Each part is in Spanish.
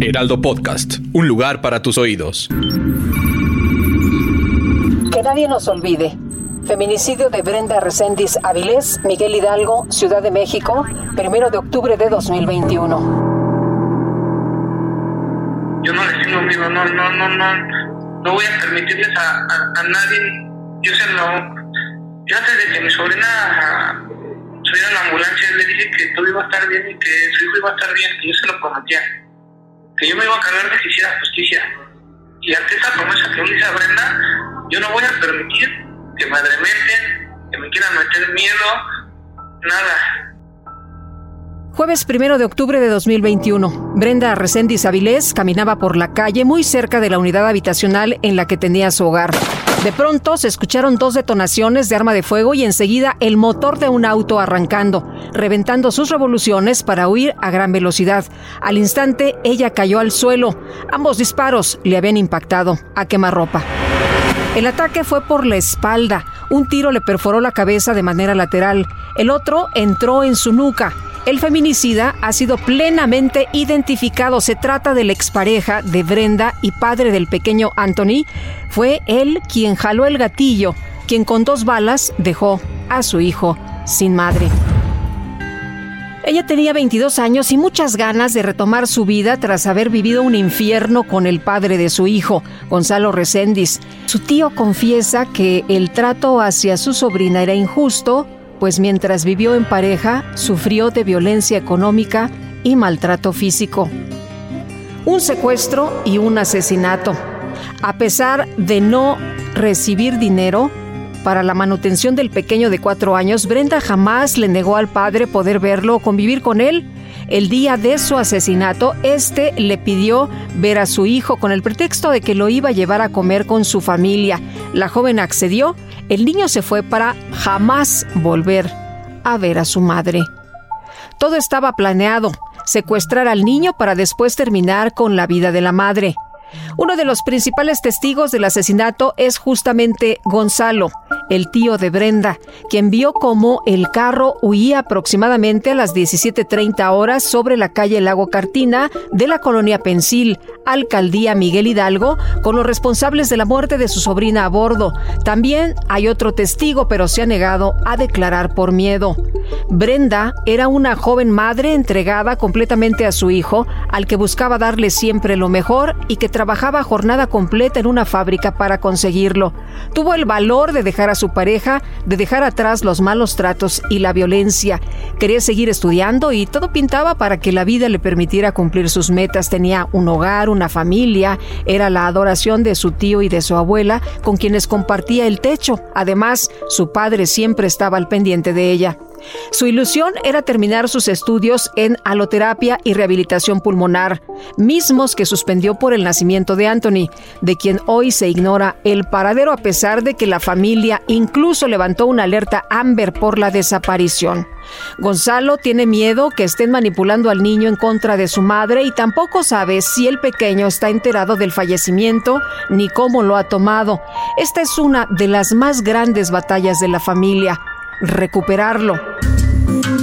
Heraldo Podcast. Un lugar para tus oídos. Que nadie nos olvide. Feminicidio de Brenda Reséndiz Avilés, Miguel Hidalgo, Ciudad de México, primero de octubre de 2021. Yo no les tengo miedo, no, no, no, no, no voy a permitirles a, a, a nadie, yo se lo, yo antes de que mi sobrina subiera a la ambulancia, le dije que todo iba a estar bien y que su hijo iba a estar bien, que yo se lo prometía, que yo me iba a cargar de que hiciera justicia. Y ante esa promesa que me hizo Brenda, yo no voy a permitir que me adremeten, que me quieran meter miedo, nada. Jueves primero de octubre de 2021. Brenda Reséndiz Avilés caminaba por la calle muy cerca de la unidad habitacional en la que tenía su hogar. De pronto se escucharon dos detonaciones de arma de fuego y enseguida el motor de un auto arrancando, reventando sus revoluciones para huir a gran velocidad. Al instante ella cayó al suelo. Ambos disparos le habían impactado a quemarropa. El ataque fue por la espalda. Un tiro le perforó la cabeza de manera lateral. El otro entró en su nuca. El feminicida ha sido plenamente identificado. Se trata de la expareja de Brenda y padre del pequeño Anthony. Fue él quien jaló el gatillo, quien con dos balas dejó a su hijo sin madre. Ella tenía 22 años y muchas ganas de retomar su vida tras haber vivido un infierno con el padre de su hijo, Gonzalo Reséndiz. Su tío confiesa que el trato hacia su sobrina era injusto, pues mientras vivió en pareja sufrió de violencia económica y maltrato físico. Un secuestro y un asesinato. A pesar de no recibir dinero, para la manutención del pequeño de cuatro años, Brenda jamás le negó al padre poder verlo o convivir con él. El día de su asesinato, este le pidió ver a su hijo con el pretexto de que lo iba a llevar a comer con su familia. La joven accedió. El niño se fue para jamás volver a ver a su madre. Todo estaba planeado, secuestrar al niño para después terminar con la vida de la madre. Uno de los principales testigos del asesinato es justamente Gonzalo, el tío de Brenda, quien vio cómo el carro huía aproximadamente a las 17.30 horas sobre la calle Lago Cartina de la colonia Pensil, alcaldía Miguel Hidalgo, con los responsables de la muerte de su sobrina a bordo. También hay otro testigo, pero se ha negado a declarar por miedo. Brenda era una joven madre entregada completamente a su hijo, al que buscaba darle siempre lo mejor y que trabajaba jornada completa en una fábrica para conseguirlo. Tuvo el valor de dejar a su pareja, de dejar atrás los malos tratos y la violencia. Quería seguir estudiando y todo pintaba para que la vida le permitiera cumplir sus metas. Tenía un hogar, una familia, era la adoración de su tío y de su abuela, con quienes compartía el techo. Además, su padre siempre estaba al pendiente de ella. Su ilusión era terminar sus estudios en aloterapia y rehabilitación pulmonar, mismos que suspendió por el nacimiento de Anthony, de quien hoy se ignora el paradero a pesar de que la familia incluso levantó una alerta Amber por la desaparición. Gonzalo tiene miedo que estén manipulando al niño en contra de su madre y tampoco sabe si el pequeño está enterado del fallecimiento ni cómo lo ha tomado. Esta es una de las más grandes batallas de la familia recuperarlo.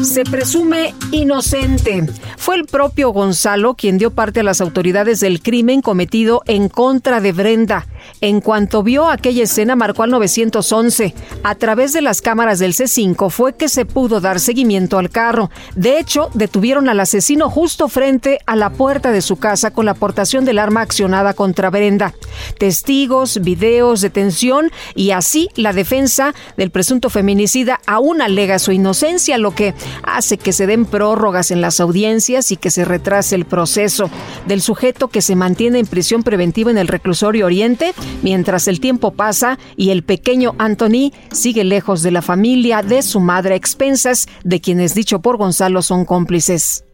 Se presume inocente. Fue el propio Gonzalo quien dio parte a las autoridades del crimen cometido en contra de Brenda. En cuanto vio aquella escena, marcó al 911. A través de las cámaras del C5 fue que se pudo dar seguimiento al carro. De hecho, detuvieron al asesino justo frente a la puerta de su casa con la aportación del arma accionada contra Brenda. Testigos, videos, detención y así la defensa del presunto feminicida aún alega su inocencia, lo que hace que se den prórrogas en las audiencias y que se retrase el proceso. Del sujeto que se mantiene en prisión preventiva en el reclusorio Oriente, mientras el tiempo pasa y el pequeño Anthony sigue lejos de la familia, de su madre a expensas, de quienes dicho por Gonzalo son cómplices.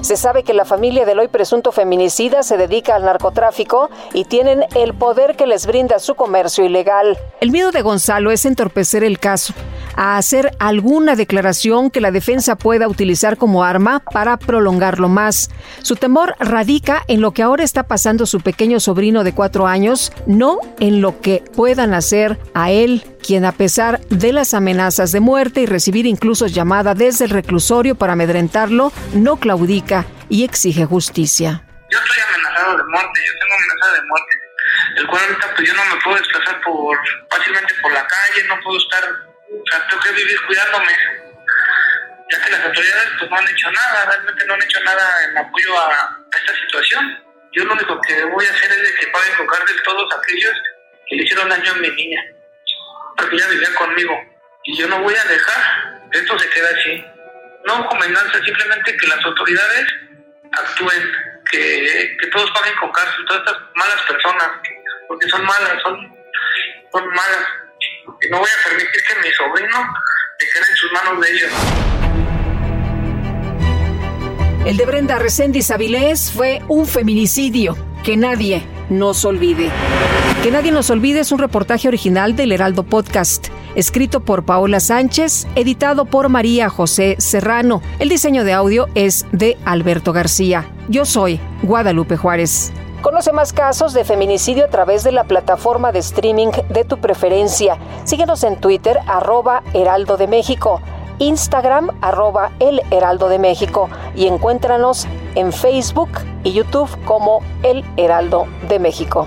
Se sabe que la familia del hoy presunto feminicida se dedica al narcotráfico y tienen el poder que les brinda su comercio ilegal. El miedo de Gonzalo es entorpecer el caso, a hacer alguna declaración que la defensa pueda utilizar como arma para prolongarlo más. Su temor radica en lo que ahora está pasando su pequeño sobrino de cuatro años, no en lo que puedan hacer a él quien a pesar de las amenazas de muerte y recibir incluso llamada desde el reclusorio para amedrentarlo, no claudica y exige justicia. Yo estoy amenazado de muerte, yo tengo amenaza de muerte, el cual ahorita pues yo no me puedo desplazar por fácilmente por la calle, no puedo estar, o sea, tengo que vivir cuidándome, ya que las autoridades pues no han hecho nada, realmente no han hecho nada en apoyo a, esta situación. Yo lo único que voy a hacer es de que paguen con cárcel todos aquellos que le hicieron daño a mi niña porque ella vivía conmigo. Y yo no voy a dejar que esto se quede así. No comendanza, simplemente que las autoridades actúen, que, que todos paguen con cárcel, todas estas malas personas, porque son malas, son, son malas. No voy a permitir que mi sobrino quede en sus manos de ellos. El de Brenda Reséndiz Avilés fue un feminicidio que nadie nos olvide. Que nadie nos olvide es un reportaje original del Heraldo Podcast, escrito por Paola Sánchez, editado por María José Serrano. El diseño de audio es de Alberto García. Yo soy Guadalupe Juárez. Conoce más casos de feminicidio a través de la plataforma de streaming de tu preferencia. Síguenos en Twitter, arroba Heraldo de México. Instagram arroba El Heraldo de México y encuéntranos en Facebook y YouTube como El Heraldo de México.